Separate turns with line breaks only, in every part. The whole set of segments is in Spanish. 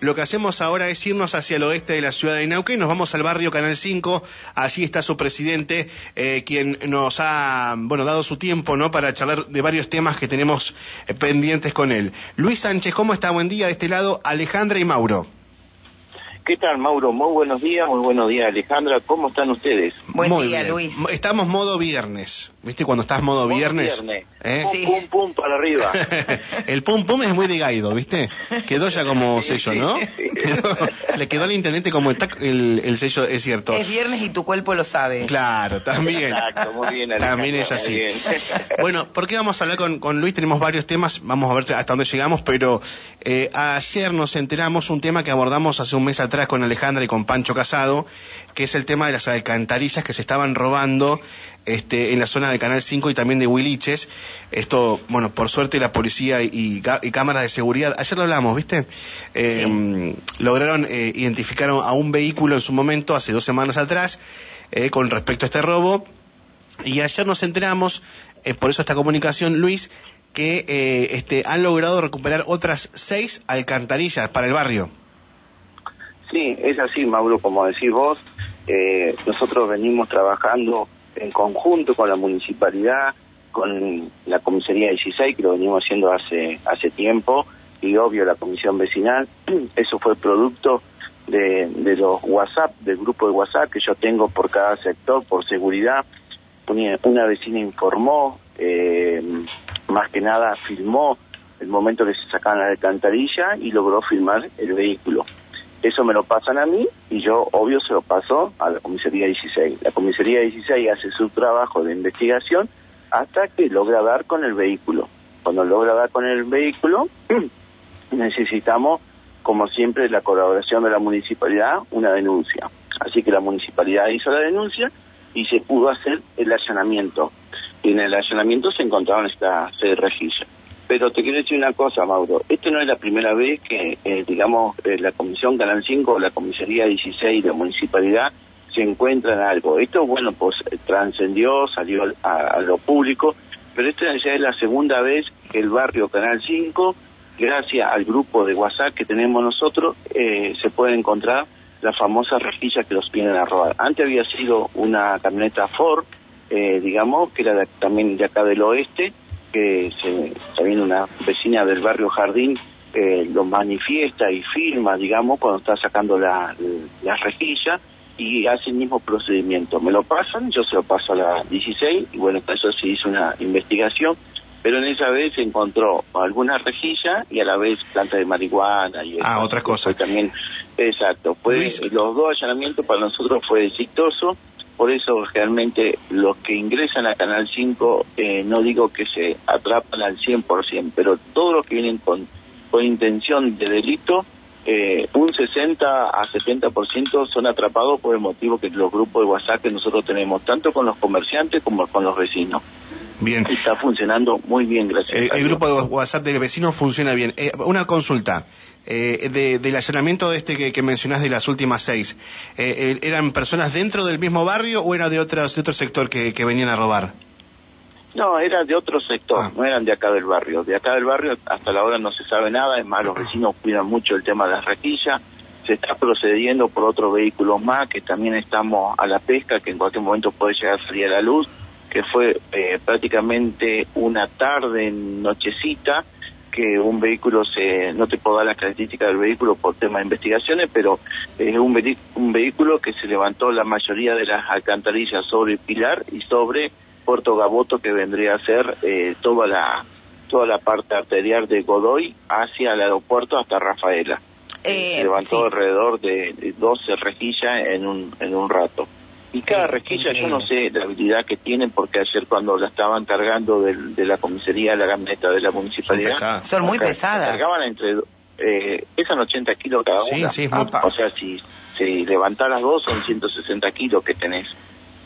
lo que hacemos ahora es irnos hacia el oeste de la ciudad de Neuquén, nos vamos al barrio Canal 5, allí está su presidente, eh, quien nos ha, bueno, dado su tiempo, ¿no?, para charlar de varios temas que tenemos eh, pendientes con él. Luis Sánchez, ¿cómo está? Buen día, de este lado, Alejandra y Mauro.
¿Qué tal, Mauro? Muy buenos días, muy buenos días, Alejandra. ¿Cómo están ustedes?
Buen
Muy
día,
bien.
Luis.
Estamos modo viernes, ¿viste? Cuando estás modo
Modo
viernes.
viernes.
¿eh?
Pum,
Sí.
pum, pum, para arriba.
el pum pum es muy de Gaido, ¿viste? Quedó ya como sello. ¿no? Quedó- le quedó al intendente como el, el, el sello, es cierto.
Es viernes y tu cuerpo lo sabe.
Claro, también.
Exacto, muy bien, Alejandra.
También es así.
muy bien.
Bueno, ¿por qué vamos a hablar con, con Luis? Tenemos varios temas, vamos a ver hasta dónde llegamos, pero eh, ayer nos enteramos un tema que abordamos hace un mes atrás con Alejandra y con Pancho Casado, que es el tema de las alcantarillas que se estaban robando este, en la zona de Canal 5 y también de Huiliches. Esto, bueno, por suerte la policía y, y cámaras de seguridad, ayer lo hablamos, ¿viste? Eh, Lograron eh, identificar a un vehículo en su momento, hace dos semanas atrás, eh, con respecto a este robo. Y ayer nos enteramos, eh, por eso esta comunicación, Luis, que este, han logrado recuperar otras seis alcantarillas para el barrio.
Sí, es así, Mauro, como decís vos. eh, nosotros venimos trabajando en conjunto con la municipalidad, con la comisaría 16, que lo venimos haciendo hace, hace tiempo, y obvio la comisión vecinal. Eso fue producto de, los WhatsApp, del grupo de WhatsApp que yo tengo por cada sector, por seguridad. Una, una vecina informó, eh, más que nada filmó el momento que se sacaban la alcantarilla y logró filmar el vehículo. Eso me lo pasan a mí y yo, obvio, se lo paso a la comisaría 16. La comisaría 16 hace su trabajo de investigación hasta que logra dar con el vehículo. Cuando logra dar con el vehículo, necesitamos, como siempre, la colaboración de la municipalidad, una denuncia. Así que la municipalidad hizo la denuncia y se pudo hacer el allanamiento. Y en el allanamiento se encontraron estas seis. Pero te quiero decir una cosa, Mauro. Esto no es la primera vez que, eh, digamos, eh, la Comisión Canal 5, la Comisaría 16 y la Municipalidad se encuentran algo. Esto, bueno, pues eh, trascendió, salió a, lo público, pero esta ya es la segunda vez que el barrio Canal 5, gracias al grupo de WhatsApp que tenemos nosotros, eh, se puede encontrar la famosa rejilla que los vienen a robar. Antes había sido una camioneta Ford, eh, digamos, que era de- también de acá del oeste, que se, también una vecina del barrio Jardín eh, lo manifiesta y filma, digamos, cuando está sacando la, la rejilla y hace el mismo procedimiento. Me lo pasan, yo se lo paso a la 16 y bueno, para eso se hizo una investigación, pero en esa vez se encontró alguna rejilla y a la vez planta de marihuana y
Ah,
eso.
otra cosa.
Fue también, exacto, fue,
Luis.
los dos allanamientos para nosotros fue exitoso, por eso realmente los que ingresan a Canal 5, eh, no digo que se atrapan al 100%, pero todos los que vienen con, con intención de delito, eh, un 60 a 70% son atrapados por el motivo que los grupos de WhatsApp que nosotros tenemos, tanto con los comerciantes como con los vecinos.
Bien.
Está funcionando muy bien, gracias.
El,
a
el grupo de WhatsApp del vecino funciona bien. Eh, una consulta. Eh, de- del allanamiento de este que, que mencionás de las últimas seis, eh, eh, ¿eran personas dentro del mismo barrio o era de, otros, de otro sector que, que venían a robar?
No, era de otro sector,
Ah.
no eran de acá del barrio. De acá del barrio hasta la hora no se sabe nada, es más, los vecinos cuidan mucho el tema de las rejillas. Se está procediendo por otros vehículos más, que también estamos a la pesca, que en cualquier momento puede llegar a salir a la luz, que fue eh, prácticamente una tarde, nochecita, que un vehículo se, no te puedo dar las características del vehículo por tema de investigaciones, pero es un, un vehículo que se levantó la mayoría de las alcantarillas sobre Pilar y sobre Puerto Gaboto, que vendría a ser eh, toda la toda la parte arterial de Godoy hacia el aeropuerto hasta Rafaela.
Eh,
se levantó
sí.
alrededor de, de 12 rejillas en un, en un rato. Y cada rejilla, yo no sé la habilidad que tienen, porque ayer cuando la estaban cargando del- de, la comisaría, la camioneta de la municipalidad,
pesadas.
Son muy pesadas.
Cargaban entre, eh, pesan 80 kilos cada
Sí,
una.
sí, es muy-
Apa.
O sea, si, si levantás las dos son 160 kilos que tenés.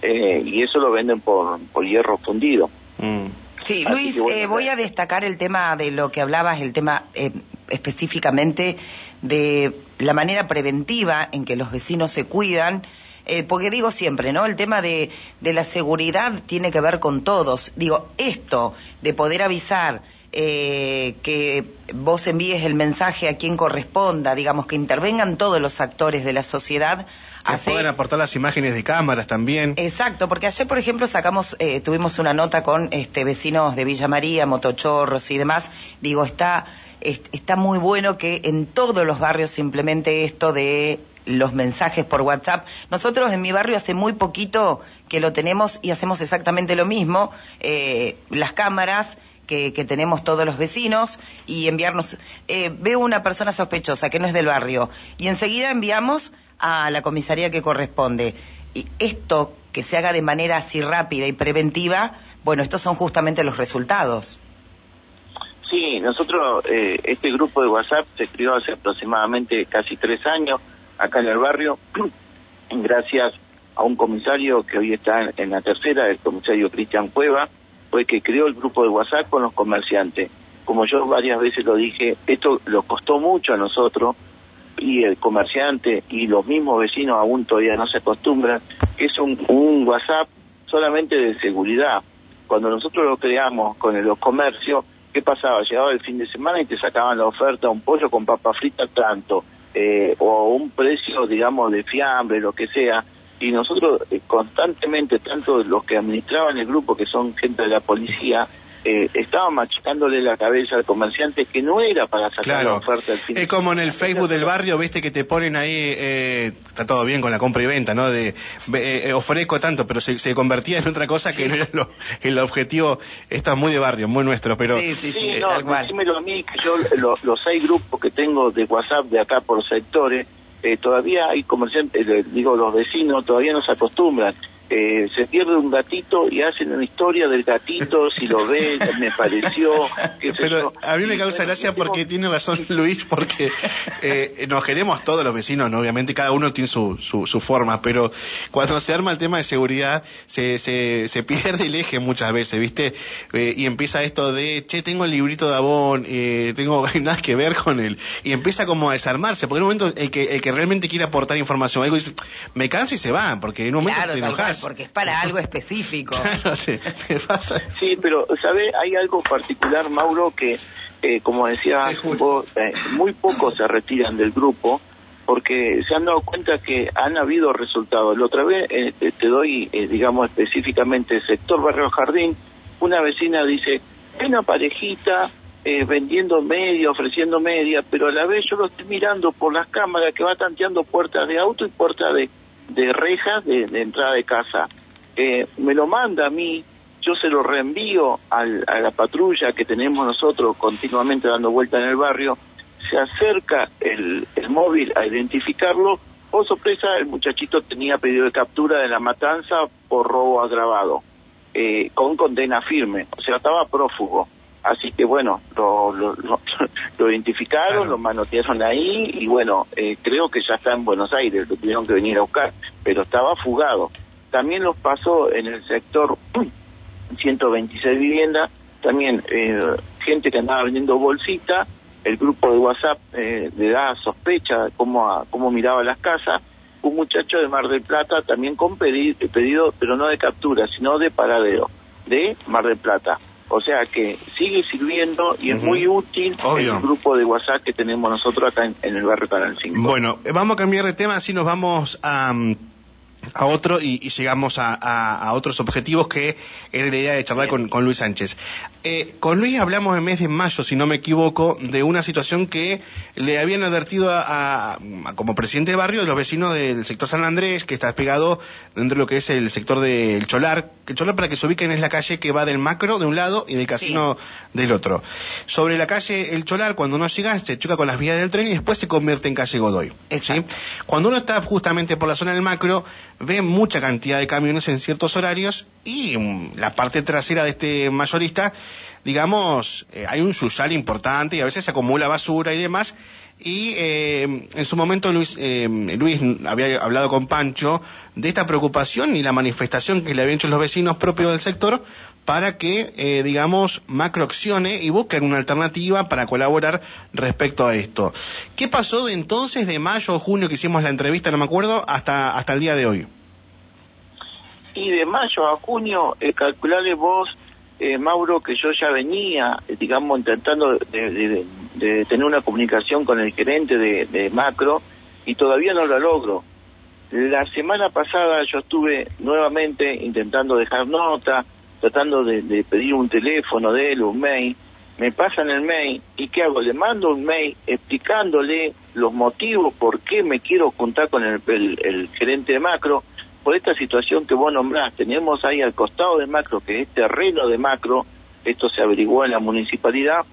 Eh, y eso lo venden por, por hierro fundido.
Mm.
Sí,
Así
Luis,
bueno,
eh, voy a destacar el tema de lo que hablabas, el tema eh, específicamente de la manera preventiva en que los vecinos se cuidan, eh, porque digo siempre, ¿no? El tema de, de la seguridad tiene que ver con todos. Digo, esto de poder avisar eh, que vos envíes el mensaje a quien corresponda, digamos, que intervengan todos los actores de la sociedad.
Que puedan aportar las imágenes de cámaras también.
Exacto, porque ayer, por ejemplo, sacamos, eh, tuvimos una nota con este, vecinos de Villa María, motochorros y demás. Digo, está, está muy bueno que en todos los barrios se implemente esto de los mensajes por WhatsApp. Nosotros en mi barrio hace muy poquito que lo tenemos y hacemos exactamente lo mismo. Eh, las cámaras que, tenemos todos los vecinos y enviarnos. Eh, veo una persona sospechosa que no es del barrio y enseguida enviamos a la comisaría que corresponde. Y esto que se haga de manera así rápida y preventiva, bueno, estos son justamente los resultados.
Sí, nosotros, eh, este grupo de WhatsApp se creó hace aproximadamente casi tres años acá en el barrio, gracias a un comisario que hoy está en la tercera, el comisario Cristian Cueva, fue que creó el grupo de WhatsApp con los comerciantes. Como yo varias veces lo dije, esto lo costó mucho a nosotros y el comerciante y los mismos vecinos aún todavía no se acostumbran, que es un, WhatsApp solamente de seguridad. Cuando nosotros lo creamos con los comercios, ¿qué pasaba? Llegaba el fin de semana y te sacaban la oferta un pollo con papa frita tanto, eh, o un precio, digamos, de fiambre, lo que sea, y nosotros eh, constantemente, tanto los que administraban el grupo, que son gente de la policía, eh, estaba machacándole la cabeza al comerciante que no era para sacar la oferta al
fin. Es como en el Facebook del barrio, viste que te ponen ahí, eh, está todo bien con la compra y venta, ¿no? De eh, ofrezco tanto, pero se, convertía en otra cosa que no era el objetivo. Esto es muy de barrio, muy nuestro, pero.
Sí, sí, sí. no, decímelo a mí, que yo los seis grupos que tengo de WhatsApp de acá por sectores, todavía hay comerciantes, digo, los vecinos todavía no se acostumbran eh, se pierde un gatito y hacen una historia del gatito, si lo ven, me pareció.
Pero a mí me causa gracia porque tiene razón Luis, porque eh, nos queremos todos los vecinos, ¿no? obviamente cada uno tiene su, su, forma, pero cuando se arma el tema de seguridad se, se, se pierde el eje muchas veces, ¿viste? Eh, y empieza esto de, che, tengo el librito de Abón, eh, tengo nada que ver con él, y empieza como a desarmarse, porque en un momento el que, el que realmente quiere aportar información, algo dice, me canso y se va, porque en un momento te enojas
porque es para algo específico.
Sí, pero, ¿sabe? Hay algo particular, Mauro, que, eh, como decía eh, muy pocos se retiran del grupo porque se han dado cuenta que han habido resultados. La otra vez eh, te doy, digamos, específicamente el sector Barrio Jardín, una vecina dice, hay una parejita vendiendo media, ofreciendo media, pero a la vez yo lo estoy mirando por las cámaras que va tanteando puertas de auto y puertas de, de rejas de, entrada de casa. Eh, me lo manda a mí, yo se lo reenvío al, a la patrulla que tenemos nosotros continuamente dando vuelta en el barrio, se acerca el, el móvil a identificarlo, o sorpresa, el muchachito tenía pedido de captura de la matanza por robo agravado, eh, con condena firme, o sea, estaba prófugo. Así que bueno, lo, lo, lo, identificaron, lo manotearon ahí y bueno, eh, creo que ya está en Buenos Aires, lo tuvieron que venir a buscar, pero estaba fugado. También los pasó en el sector 126 viviendas, también eh, gente que andaba vendiendo bolsita, el grupo de WhatsApp eh, le da sospecha de cómo, cómo miraba las casas, un muchacho de Mar del Plata también con pedido, pedido, pero no de captura, sino de paradero, de Mar del Plata o sea que sigue sirviendo y es muy útil el grupo de WhatsApp que tenemos nosotros acá en, el barrio Canal 5.
Bueno, vamos a cambiar de tema, así nos vamos a... Mm, a otro y, llegamos a, otros objetivos que era la idea de charlar con, Luis Sánchez. Eh, con Luis hablamos en mes de mayo, si no me equivoco, de una situación que le habían advertido a, como presidente de barrio de los vecinos del sector San Andrés, que está despegado dentro de lo que es el sector del Cholar. El Cholar, para que se ubiquen, es la calle que va del macro de un lado y del casino del otro. Sobre la calle El Cholar, cuando uno llega, se choca con las vías del tren y después se convierte en calle Godoy. Cuando uno está justamente por la zona del macro, ve mucha cantidad de camiones en ciertos horarios y mm, la parte trasera de este mayorista, digamos, eh, hay un yuyal importante y a veces se acumula basura y demás. Y eh, en su momento Luis, eh, Luis había hablado con Pancho de esta preocupación y la manifestación que le habían hecho los vecinos propios del sector para que, eh, digamos, macroaccione y busquen una alternativa para colaborar respecto a esto. ¿Qué pasó de entonces, de mayo o junio que hicimos la entrevista, no me acuerdo, hasta, hasta el día de hoy?
Y de mayo a junio, eh, vos eh, Mauro, que yo ya venía, eh, digamos, intentando de, tener una comunicación con el gerente de, Macro y todavía no lo logro. La semana pasada yo estuve nuevamente intentando dejar nota, tratando de, pedir un teléfono de él, un mail, me pasan el mail y ¿qué hago? Le mando un mail explicándole los motivos por qué me quiero juntar con el, el gerente de macro por esta situación que vos nombrás. Tenemos ahí al costado de Macro, que es terreno de Macro, esto se averiguó en la municipalidad,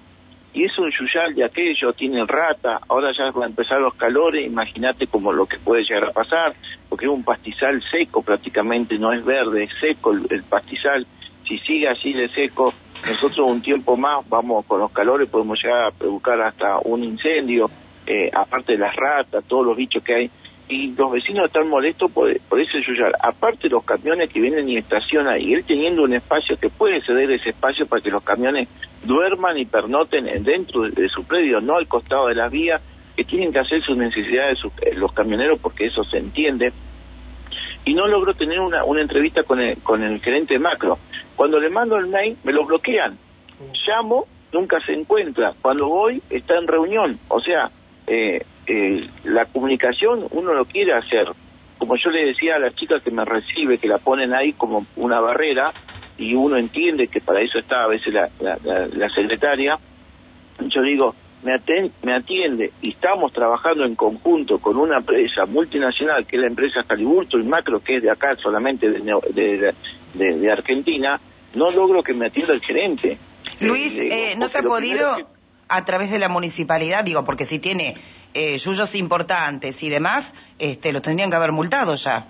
y es un yuyal de aquello, tiene rata, ahora ya van a empezar los calores, imagínate como lo que puede llegar a pasar, porque es un pastizal seco prácticamente, no es verde, es seco el, pastizal, si sigue así de seco, nosotros un tiempo más vamos con los calores, podemos llegar a provocar hasta un incendio, eh, aparte de las ratas, todos los bichos que hay, y los vecinos están molestos por, ese yuyal. Aparte los camiones que vienen y estacionan, y él teniendo un espacio que puede ceder ese espacio para que los camiones duerman y pernoten dentro de, su predio, no al costado de las vías, que tienen que hacer sus necesidades eh, los camioneros porque eso se entiende. Y no logró tener una, una entrevista con el, con el gerente macro. Cuando le mando el mail, me lo bloquean. Llamo, nunca se encuentra. Cuando voy, está en reunión. O sea, eh, eh, la comunicación uno lo quiere hacer. Como yo le decía a la chica que me recibe, que la ponen ahí como una barrera, y uno entiende que para eso está a veces la, la, secretaria, yo digo, me, me atiende y estamos trabajando en conjunto con una empresa multinacional, que es la empresa Caliburto y Macro, que es de acá solamente de, de, Argentina, no logro que me atienda el gerente.
Luis, eh, ¿no se ha podido a través de la municipalidad? Digo, porque si tiene eh, yuyos importantes y demás, este, lo tendrían que haber multado ya.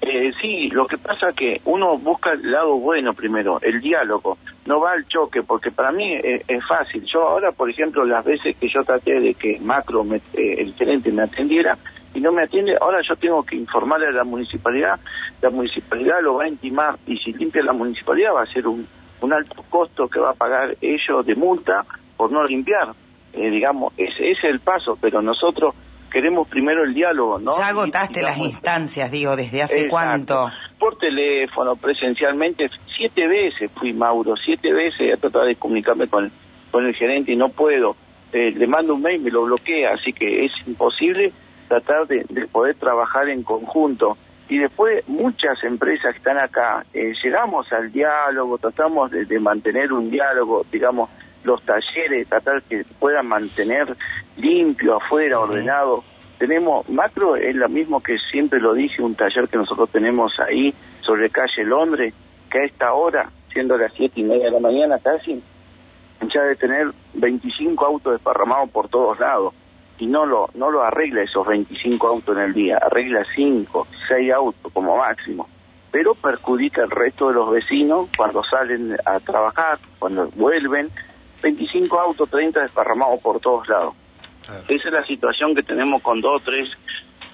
Eh, sí, lo que pasa es que uno busca el lado bueno primero, el diálogo, no va al choque, porque para mí es, fácil. Yo ahora, por ejemplo, las veces que yo traté de que Macro, me, eh, el gerente, me atendiera y no me atiende, ahora yo tengo que informarle a la municipalidad, la municipalidad lo va a intimar y si limpia la municipalidad va a ser un, un alto costo que va a pagar ellos de multa por no limpiar. Eh, digamos, ese, es el paso, pero nosotros queremos primero el diálogo, ¿no?
Ya agotaste las instancias, digo, ¿desde hace cuánto?
Por teléfono, presencialmente, siete veces fui, Mauro, siete veces a tratar de comunicarme con, con el gerente y no puedo. Eh, le mando un mail, me lo bloquea, así que es imposible tratar de, poder trabajar en conjunto. Y después muchas empresas que están acá, eh, llegamos al diálogo, tratamos de, de mantener un diálogo, digamos, los talleres, tratar que puedan mantener limpio afuera, ordenado. Tenemos, macro es lo mismo que siempre lo dije, un taller que nosotros tenemos ahí sobre calle Londres, que a esta hora, siendo las siete y media de la mañana casi, ya de tener 25 autos desparramados por todos lados. Y no lo, no lo arregla esos 25 autos en el día, arregla 5, 6 autos como máximo. Pero perjudica al resto de los vecinos cuando salen a trabajar, cuando vuelven, 25 autos, 30 desparramados por todos lados. Esa es la situación que tenemos con dos o tres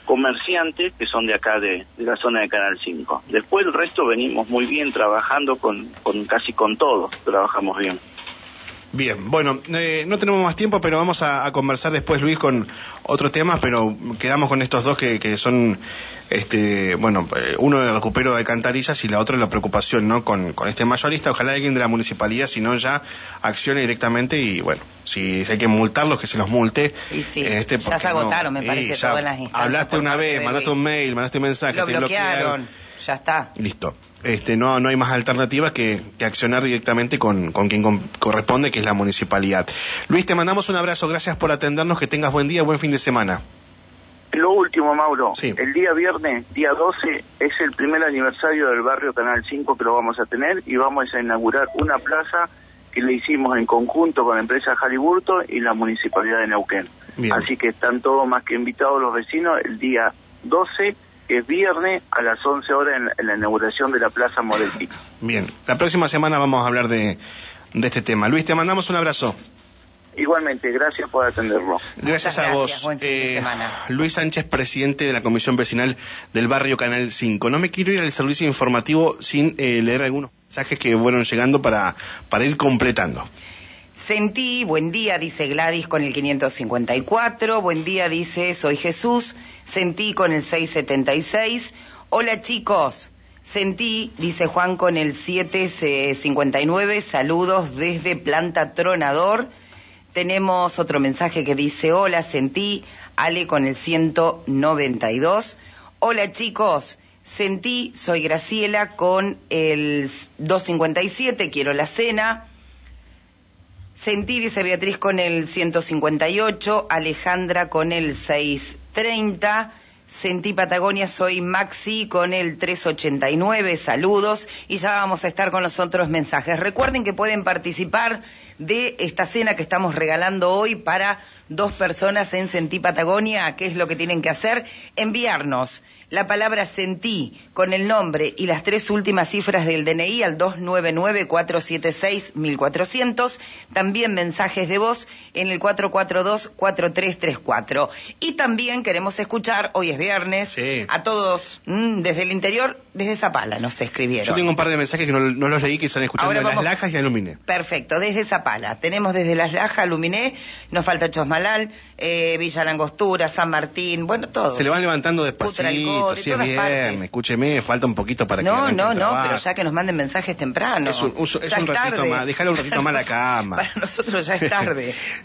comerciantes que son de acá de, la zona de Canal 5. Después el resto venimos muy bien trabajando con, con casi con todos, trabajamos bien.
Bien, bueno, eh, no tenemos más tiempo, pero vamos a, conversar después, Luis, con otros temas, pero quedamos con estos dos que, que son, este, bueno, eh, uno de recupero de cantarillas y la otra la preocupación, ¿no? Con, con este mayorista, ojalá alguien de la municipalidad, si no ya accione directamente y, bueno, si hay que multarlos, que se los multe.
Y sí, este, ya se agotaron, me parece, todas las instancias.
Hablaste una vez, mandaste un mail, mandaste un mensaje,
lo te bloquearon ya está.
Listo. Este, no, no hay más alternativas que, accionar directamente con, con quien corresponde, que es la municipalidad. Luis, te mandamos un abrazo, gracias por atendernos, que tengas buen día, buen fin de semana.
Lo último, Mauro, el día viernes, día 12, es el primer aniversario del barrio Canal 5 que lo vamos a tener y vamos a inaugurar una plaza que le hicimos en conjunto con la empresa Jaliburto y la municipalidad de Neuquén. Así que están todos más que invitados los vecinos el día 12 es viernes a las 11 horas en, la inauguración de la Plaza Moretti.
Bien, la próxima semana vamos a hablar de, este tema. Luis, te mandamos un abrazo.
Igualmente, gracias por atenderlo.
Gracias, a vos. Eh, Luis Sánchez, presidente de la Comisión Vecinal del Barrio Canal 5. No me quiero ir al servicio informativo sin eh, leer algunos mensajes que fueron llegando para, para ir completando.
Sentí, buen día, dice Gladys con el 554, buen día, dice Soy Jesús, sentí con el 676, hola chicos, Sentí, dice Juan con el 759, saludos desde Planta Tronador. Tenemos otro mensaje que dice, hola, sentí, Ale con el 192. Hola chicos, sentí, soy Graciela con el 257, quiero la cena. Sentí, dice Beatriz, con el 158, Alejandra con el 630. Sentí Patagonia, soy Maxi con el 389, saludos y ya vamos a estar con los otros mensajes. Recuerden que pueden participar de esta cena que estamos regalando hoy para dos personas en Sentí Patagonia. ¿Qué es lo que tienen que hacer? Enviarnos la palabra sentí con el nombre y las tres últimas cifras del DNI al 299-476-1400. También mensajes de voz en el 442-4334. Y también queremos escuchar, hoy es viernes, a todos mm, desde el interior, desde Zapala nos escribieron.
Yo tengo un par de mensajes que no, los leí que están escuchando de Las Lajas y Aluminé.
Perfecto, desde Zapala. Tenemos desde Las Lajas, Aluminé, nos falta Eh, Villa Langostura, San Martín, bueno, todo.
Se le van levantando despacito si es viernes, escúcheme, falta un poquito para
no, que No, no, no, pero ya que nos manden mensajes temprano.
Es un, ratito más, déjalo un ratito más la cama.
para nosotros ya es tarde.